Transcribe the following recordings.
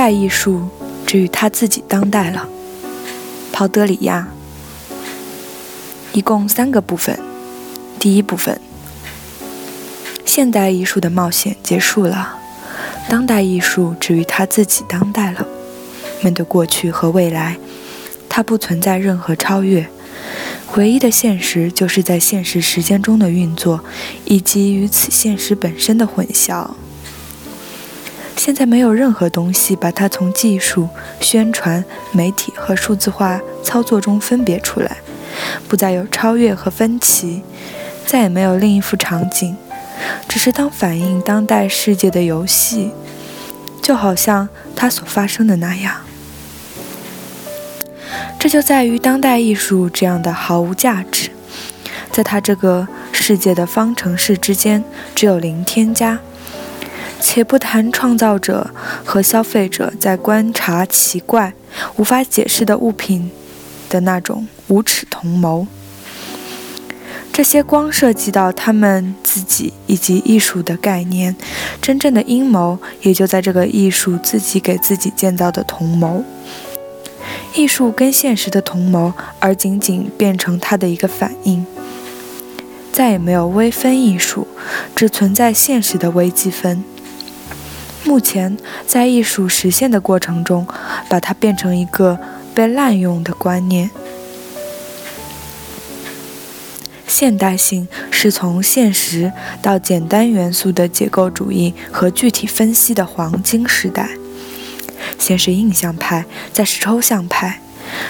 代艺术至于他自己当代了，鲍德里亚。一共三个部分。第一部分，现代艺术的冒险结束了，当代艺术至于他自己当代了。面对过去和未来，它不存在任何超越，唯一的现实就是在现实时间中的运作，以及与此现实本身的混淆。现在没有任何东西把它从技术、宣传、媒体和数字化操作中分别出来，不再有超越和分歧，再也没有另一幅场景，只是当反映当代世界的游戏，就好像它所发生的那样。这就在于当代艺术这样的毫无价值，在它这个世界的方程式之间只有零添加。且不谈创造者和消费者在观察奇怪、无法解释的物品的那种无耻同谋，这些光涉及到他们自己以及艺术的概念，真正的阴谋也就在这个艺术自己给自己建造的同谋，艺术跟现实的同谋，而仅仅变成它的一个反应。再也没有微分艺术，只存在现实的微积分。目前，在艺术实现的过程中，把它变成一个被滥用的观念。现代性是从现实到简单元素的结构主义和具体分析的黄金时代。先是印象派，再是抽象派，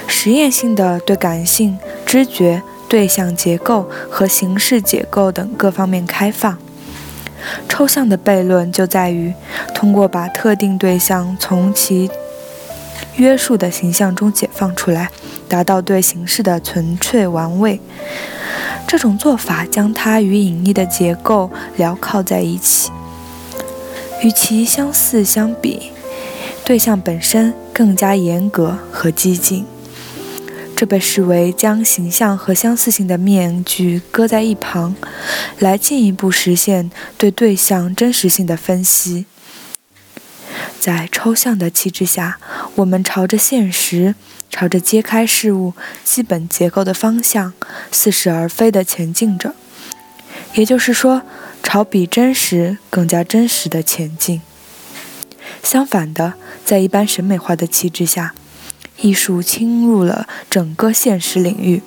实验性的对感性、知觉、对象结构和形式结构等各方面开放。抽象的悖论就在于，通过把特定对象从其约束的形象中解放出来，达到对形式的纯粹玩味。这种做法将它与隐匿的结构镣铐在一起。与其相似相比，对象本身更加严格和激进。这被视为将形象和相似性的面具搁在一旁，来进一步实现对对象真实性的分析。在抽象的气质下，我们朝着现实，朝着揭开事物基本结构的方向似是而非地前进着，也就是说，朝比真实更加真实的前进。相反的，在一般审美化的气质下，艺术侵入了整个现实领域，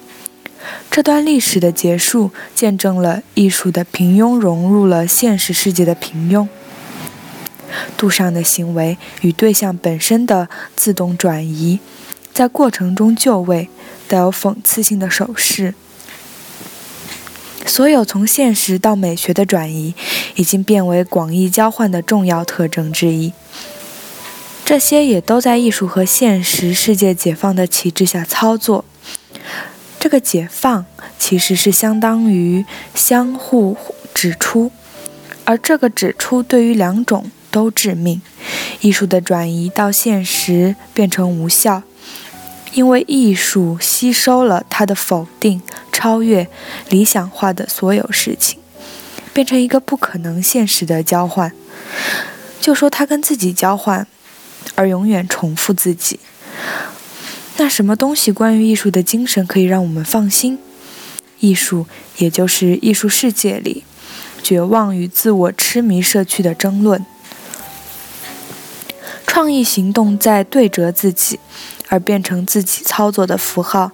这段历史的结束见证了艺术的平庸融入了现实世界的平庸。杜尚的行为与对象本身的自动转移，在过程中就位，带有讽刺性的手势。所有从现实到美学的转移，已经变为广义交换的重要特征之一。这些也都在艺术和现实世界解放的旗帜下操作。这个解放其实是相当于相互指出，而这个指出对于两种都致命。艺术的转移到现实变成无效，因为艺术吸收了它的否定、超越、理想化的所有事情，变成一个不可能现实的交换。就说它跟自己交换。而永远重复自己。那什么东西关于艺术的精神可以让我们放心？艺术，也就是艺术世界里绝望与自我痴迷社区的争论。创意行动在对折自己，而变成自己操作的符号。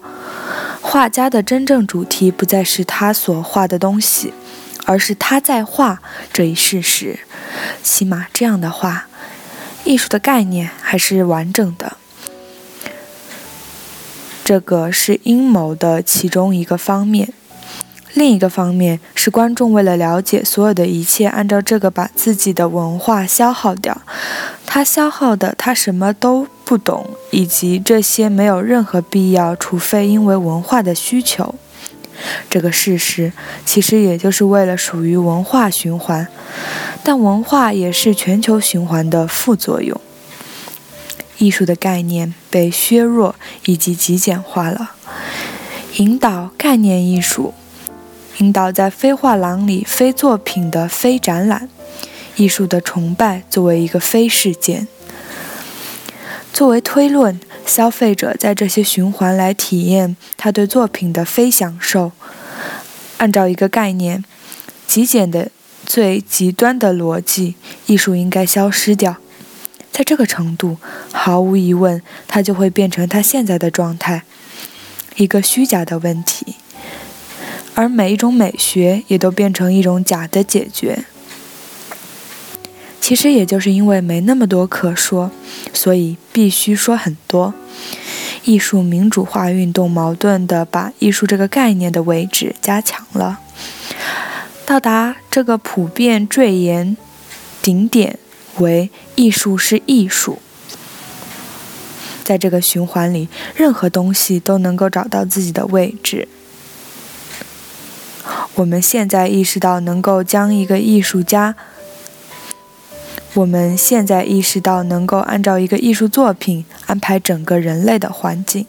画家的真正主题不再是他所画的东西，而是他在画这一事实。起码这样的话。艺术的概念还是完整的，这个是阴谋的其中一个方面，另一个方面是观众为了了解所有的一切，按照这个把自己的文化消耗掉。他消耗的，他什么都不懂，以及这些没有任何必要，除非因为文化的需求。这个事实其实也就是为了属于文化循环，但文化也是全球循环的副作用。艺术的概念被削弱以及极简化了，引导概念艺术。引导在非画廊里非作品的非展览，艺术的崇拜作为一个非事件，作为推论，消费者在这些循环来体验他对作品的非享受。按照一个概念，极简的最极端的逻辑，艺术应该消失掉。在这个程度，毫无疑问，它就会变成它现在的状态，一个虚假的问题。而每一种美学也都变成一种假的解决。其实也就是因为没那么多可说，所以必须说很多。艺术民主化运动矛盾地把艺术这个概念的位置加强了，到达这个普遍坠言顶点为艺术是艺术。在这个循环里，任何东西都能够找到自己的位置。我们现在意识到，能够将一个艺术家，我们现在意识到，能够按照一个艺术作品安排整个人类的环境。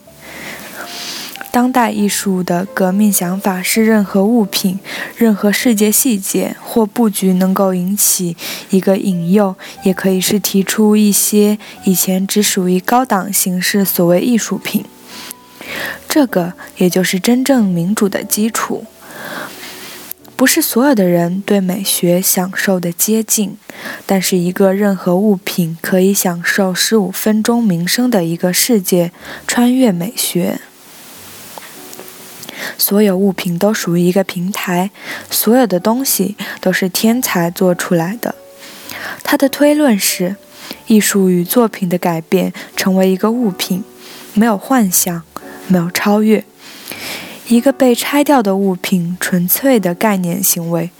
当代艺术的革命想法是，任何物品、任何世界细节或布局能够引起一个引诱，也可以是提出一些以前只属于高档形式所谓艺术品。这个也就是真正民主的基础。不是所有的人对美学享受的接近，但是一个任何物品可以享受十五分钟名声的一个世界穿越美学。所有物品都属于一个平台，所有的东西都是天才做出来的。他的推论是，艺术与作品的改变成为一个物品，没有幻想，没有超越。一个被拆掉的物品，纯粹的概念行为，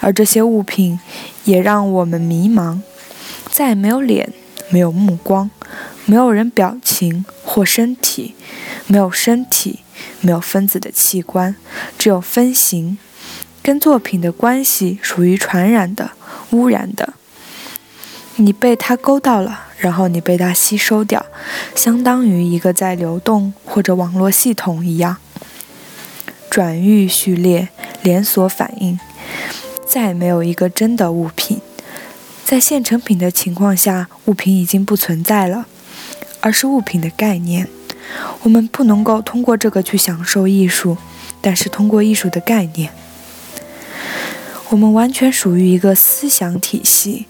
而这些物品也让我们迷茫。再没有脸，没有目光，没有人表情或身体，没有身体，没有分子的器官，只有分形。跟作品的关系属于传染的、污染的。你被它勾到了，然后你被它吸收掉，相当于一个在流动或者网络系统一样。转域序列连锁反应，再没有一个真的物品。在现成品的情况下，物品已经不存在了，而是物品的概念。我们不能够通过这个去享受艺术，但是通过艺术的概念，我们完全属于一个思想体系。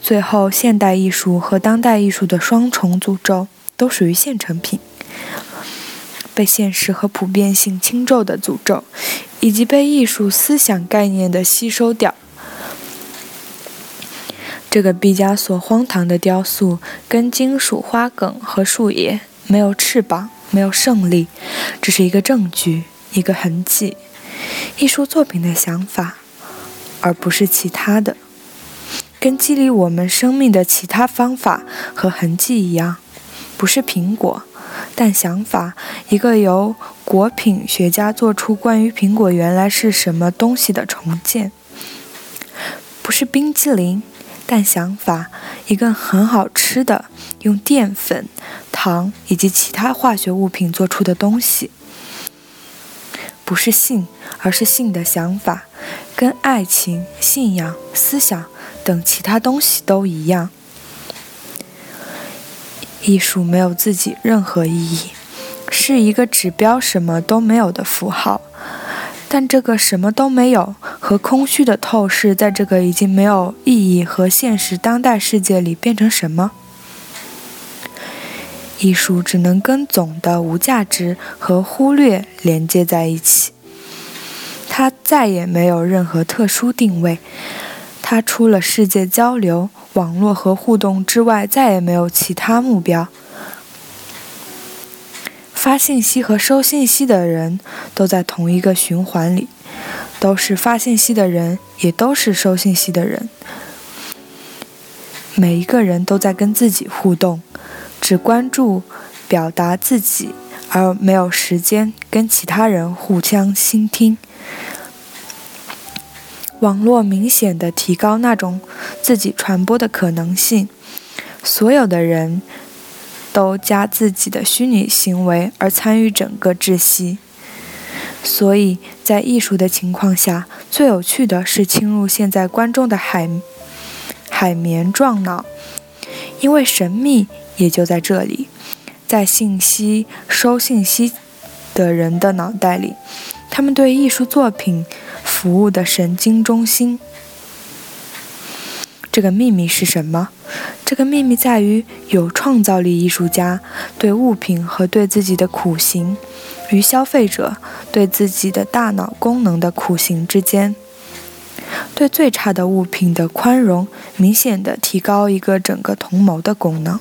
最后，现代艺术和当代艺术的双重诅咒都属于现成品。被现实和普遍性轻咒的诅咒，以及被艺术思想概念的吸收掉。这个毕加索荒唐的雕塑，跟金属花梗和树叶，没有翅膀，没有胜利，只是一个证据，一个痕迹，艺术作品的想法，而不是其他的，跟激励我们生命的其他方法和痕迹一样，不是苹果。但想法，一个由果品学家做出关于苹果原来是什么东西的重建，不是冰激凌，但想法，一个很好吃的用淀粉、糖以及其他化学物品做出的东西，不是性，而是性的想法，跟爱情、信仰、思想等其他东西都一样。艺术没有自己任何意义，是一个指标什么都没有的符号。但这个什么都没有和空虚的透视，在这个已经没有意义和现实当代世界里变成什么？艺术只能跟总的无价值和忽略连接在一起。它再也没有任何特殊定位。它除了世界交流。网络和互动之外，再也没有其他目标。发信息和收信息的人都在同一个循环里，都是发信息的人，也都是收信息的人。每一个人都在跟自己互动，只关注表达自己，而没有时间跟其他人互相倾听。网络明显的提高那种自己传播的可能性，所有的人都加自己的虚拟行为而参与整个窒息。所以在艺术的情况下，最有趣的是侵入现在观众的海海绵状脑，因为神秘也就在这里，在信息收信息的人的脑袋里，他们对艺术作品。服务的神经中心，这个秘密是什么？这个秘密在于有创造力艺术家对物品和对自己的苦行，与消费者对自己的大脑功能的苦行之间，对最差的物品的宽容，明显的提高一个整个同谋的功能，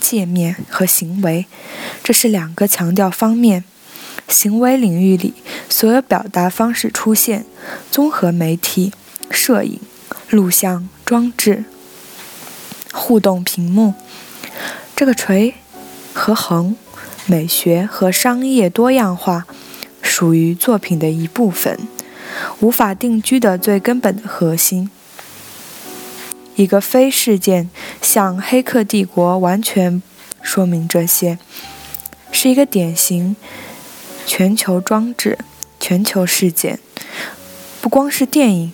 界面和行为，这是两个强调方面。行为领域里，所有表达方式出现：综合媒体、摄影、录像装置、互动屏幕。这个锤和横、美学和商业多样化，属于作品的一部分，无法定居的最根本的核心。一个非事件，像《黑客帝国》，完全说明这些，是一个典型。全球装置，全球事件，不光是电影，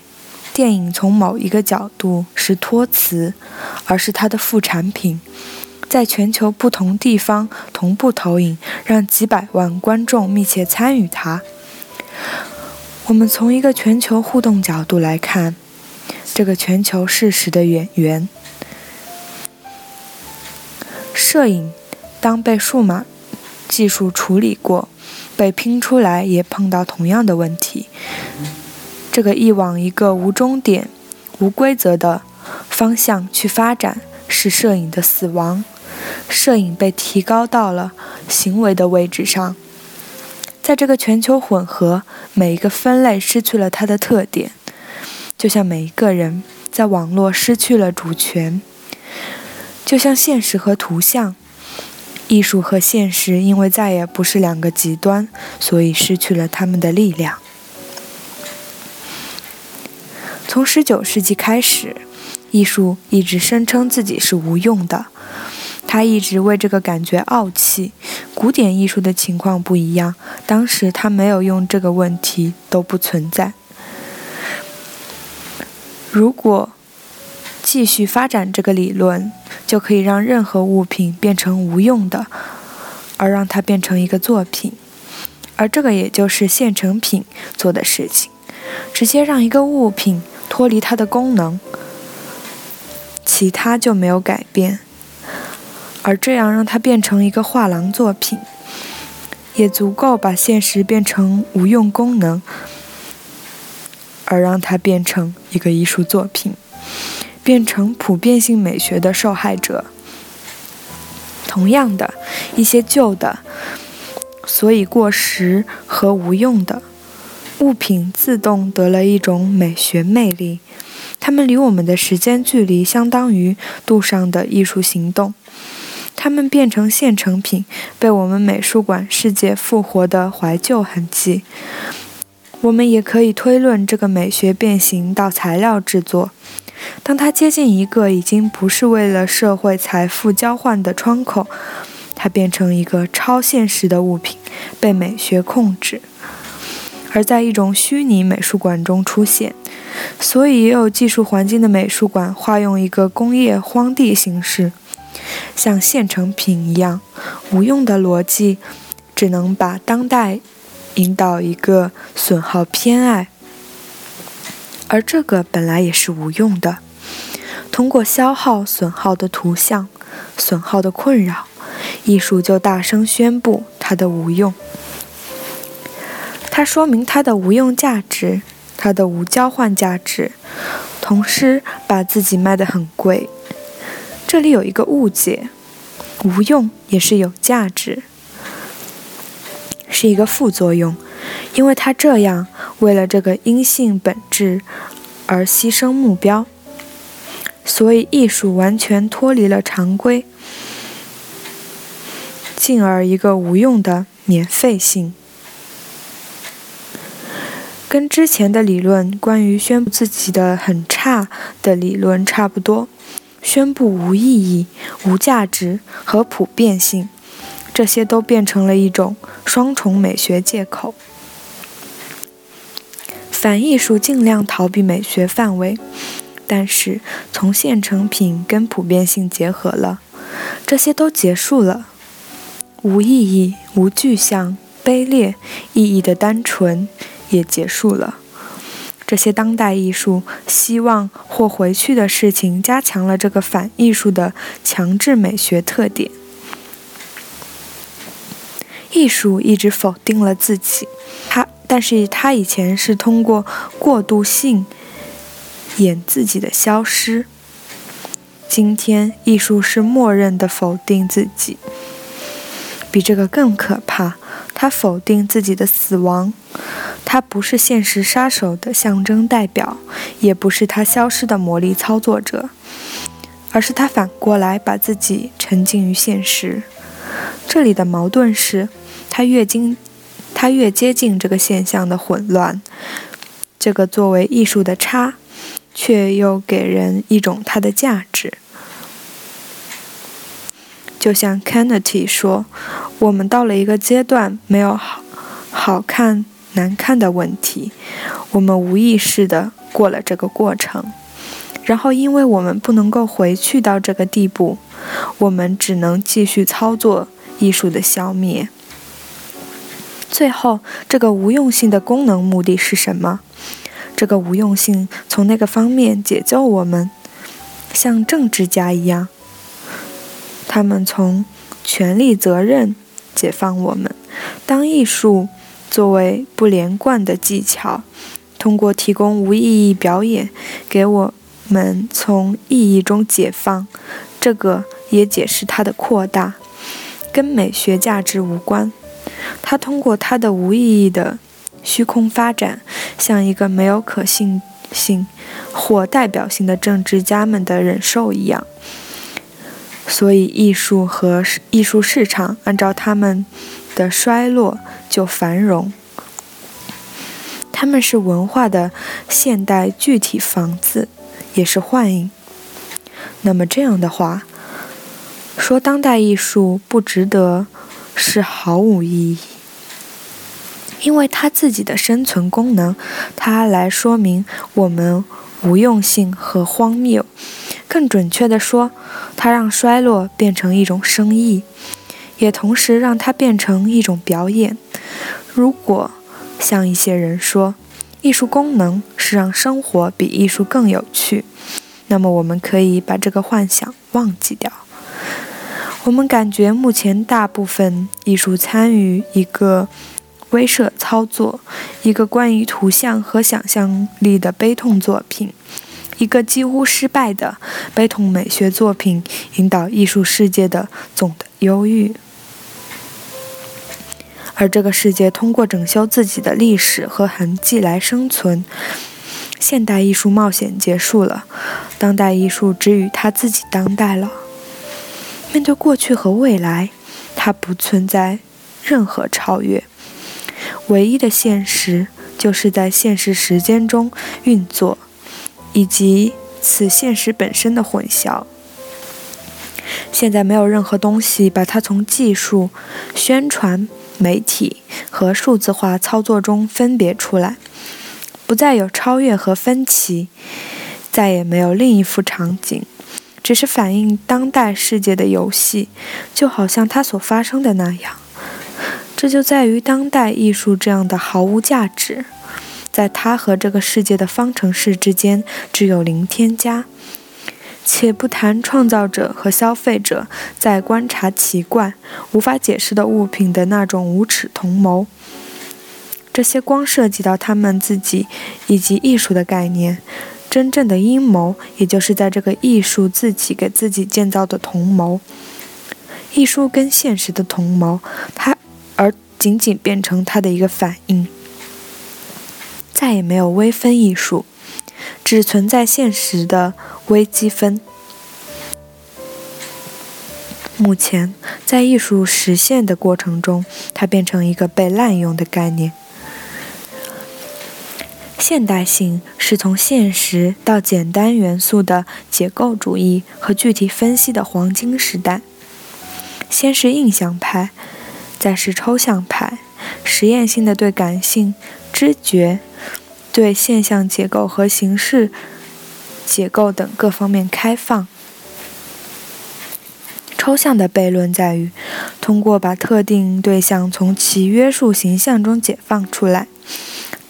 电影从某一个角度是托词，而是它的副产品，在全球不同地方同步投影，让几百万观众密切参与它。我们从一个全球互动角度来看，这个全球事实的演员，摄影当被数码技术处理过。被拼出来也碰到同样的问题。这个一往一个无终点、无规则的方向去发展，是摄影的死亡。摄影被提高到了行为的位置上，在这个全球混合，每一个分类失去了它的特点，就像每一个人在网络失去了主权，就像现实和图像。艺术和现实因为再也不是两个极端，所以失去了他们的力量。从19世纪开始，艺术一直声称自己是无用的，他一直为这个感觉傲气。古典艺术的情况不一样，当时他没有用这个问题都不存在。如果继续发展这个理论。就可以让任何物品变成无用的，而让它变成一个作品，而这个也就是现成品做的事情，直接让一个物品脱离它的功能，其他就没有改变，而这样让它变成一个画廊作品，也足够把现实变成无用功能，而让它变成一个艺术作品。变成普遍性美学的受害者。同样的，一些旧的、所以过时和无用的物品自动得了一种美学魅力。它们离我们的时间距离相当于路上的艺术行动。它们变成现成品，被我们美术馆世界复活的怀旧痕迹。我们也可以推论这个美学变形到材料制作。当它接近一个已经不是为了社会财富交换的窗口，它变成一个超现实的物品，被美学控制，而在一种虚拟美术馆中出现。所以，也有技术环境的美术馆化用一个工业荒地形式，像现成品一样无用的逻辑，只能把当代引导一个损耗偏爱。而这个本来也是无用的。通过消耗、损耗的图像、损耗的困扰，艺术就大声宣布它的无用。它说明它的无用价值，它的无交换价值，同时把自己卖得很贵。这里有一个误解：无用也是有价值。是一个副作用，因为他这样为了这个阴性本质而牺牲目标，所以艺术完全脱离了常规，进而一个无用的免费性。跟之前的理论关于宣布自己的很差的理论差不多，宣布无意义、无价值和普遍性，这些都变成了一种双重美学借口。反艺术尽量逃避美学范围，但是从现成品跟普遍性结合了，这些都结束了。无意义、无具象、卑劣、意义的单纯。也结束了。这些当代艺术希望或回去的事情，加强了这个反艺术的强制美学特点。艺术一直否定了自己，他，但是他以前是通过过渡性演自己的消失。今天，艺术是默认的否定自己，比这个更可怕。他否定自己的死亡。他不是现实杀手的象征代表，也不是他消失的魔力操作者，而是他反过来把自己沉浸于现实。这里的矛盾是，他越经，他越接近这个现象的混乱，这个作为艺术的差，却又给人一种它的价值。就像 Kennedy 说：“我们到了一个阶段，没有好好看。”难看的问题，我们无意识的过了这个过程，然后因为我们不能够回去到这个地步，我们只能继续操作艺术的消灭。最后，这个无用性的功能目的是什么？这个无用性从那个方面解救我们，像政治家一样，他们从权力责任解放我们。当艺术。作为不连贯的技巧，通过提供无意义表演，给我们从意义中解放。这个也解释它的扩大，跟美学价值无关。它通过它的无意义的虚空发展，像一个没有可信性或代表性的政治家们的忍受一样。所以，艺术和艺术市场按照他们。的衰落就繁荣，他们是文化的现代具体房子，也是幻影。那么这样的话，说当代艺术不值得是毫无意义，因为它自己的生存功能，它来说明我们无用性和荒谬。更准确地说，它让衰落变成一种生意。也同时让它变成一种表演。如果像一些人说，艺术功能是让生活比艺术更有趣，那么我们可以把这个幻想忘记掉。我们感觉目前大部分艺术参与一个威慑操作，一个关于图像和想象力的悲痛作品，一个几乎失败的悲痛美学作品，引导艺术世界的总的忧郁。而这个世界通过整修自己的历史和痕迹来生存。现代艺术冒险结束了，当代艺术只与他自己当代了。面对过去和未来，它不存在任何超越。唯一的现实就是在现实时间中运作，以及此现实本身的混淆。现在没有任何东西把它从技术、宣传。媒体和数字化操作中分别出来，不再有超越和分歧，再也没有另一幅场景，只是反映当代世界的游戏，就好像它所发生的那样。这就在于当代艺术这样的毫无价值，在它和这个世界的方程式之间只有零添加。且不谈创造者和消费者在观察奇怪、无法解释的物品的那种无耻同谋，这些光涉及到他们自己以及艺术的概念。真正的阴谋，也就是在这个艺术自己给自己建造的同谋。艺术跟现实的同谋，它而仅仅变成它的一个反应。再也没有微分艺术，只存在现实的微积分。目前，在艺术实现的过程中，它变成一个被滥用的概念。现代性是从现实到简单元素的解构主义和具体分析的黄金时代。先是印象派，再是抽象派，实验性的对感性、知觉、对现象结构和形式结构等各方面开放。抽象的悖论在于，通过把特定对象从其约束形象中解放出来。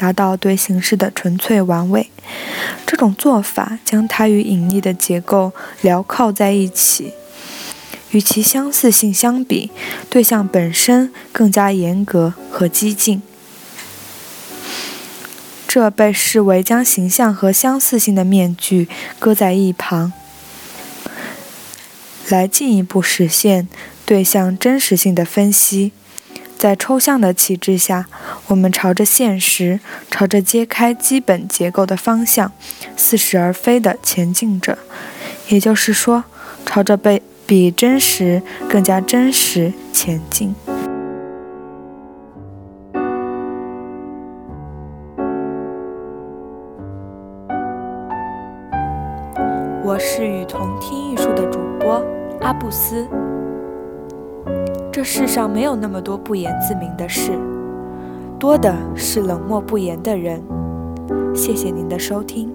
达到对形式的纯粹完美，这种做法将它与隐匿的结构镣铐在一起。与其相似性相比，对象本身更加严格和激进。这被视为将形象和相似性的面具搁在一旁，来进一步实现对象真实性的分析。在抽象的旗帜下，我们朝着现实，朝着揭开基本结构的方向，似是而非地前进着。也就是说，朝着被比真实更加真实前进。我是与同听艺术的主播阿布斯。这世上没有那么多不言自明的事，多的是冷漠不言的人。谢谢您的收听。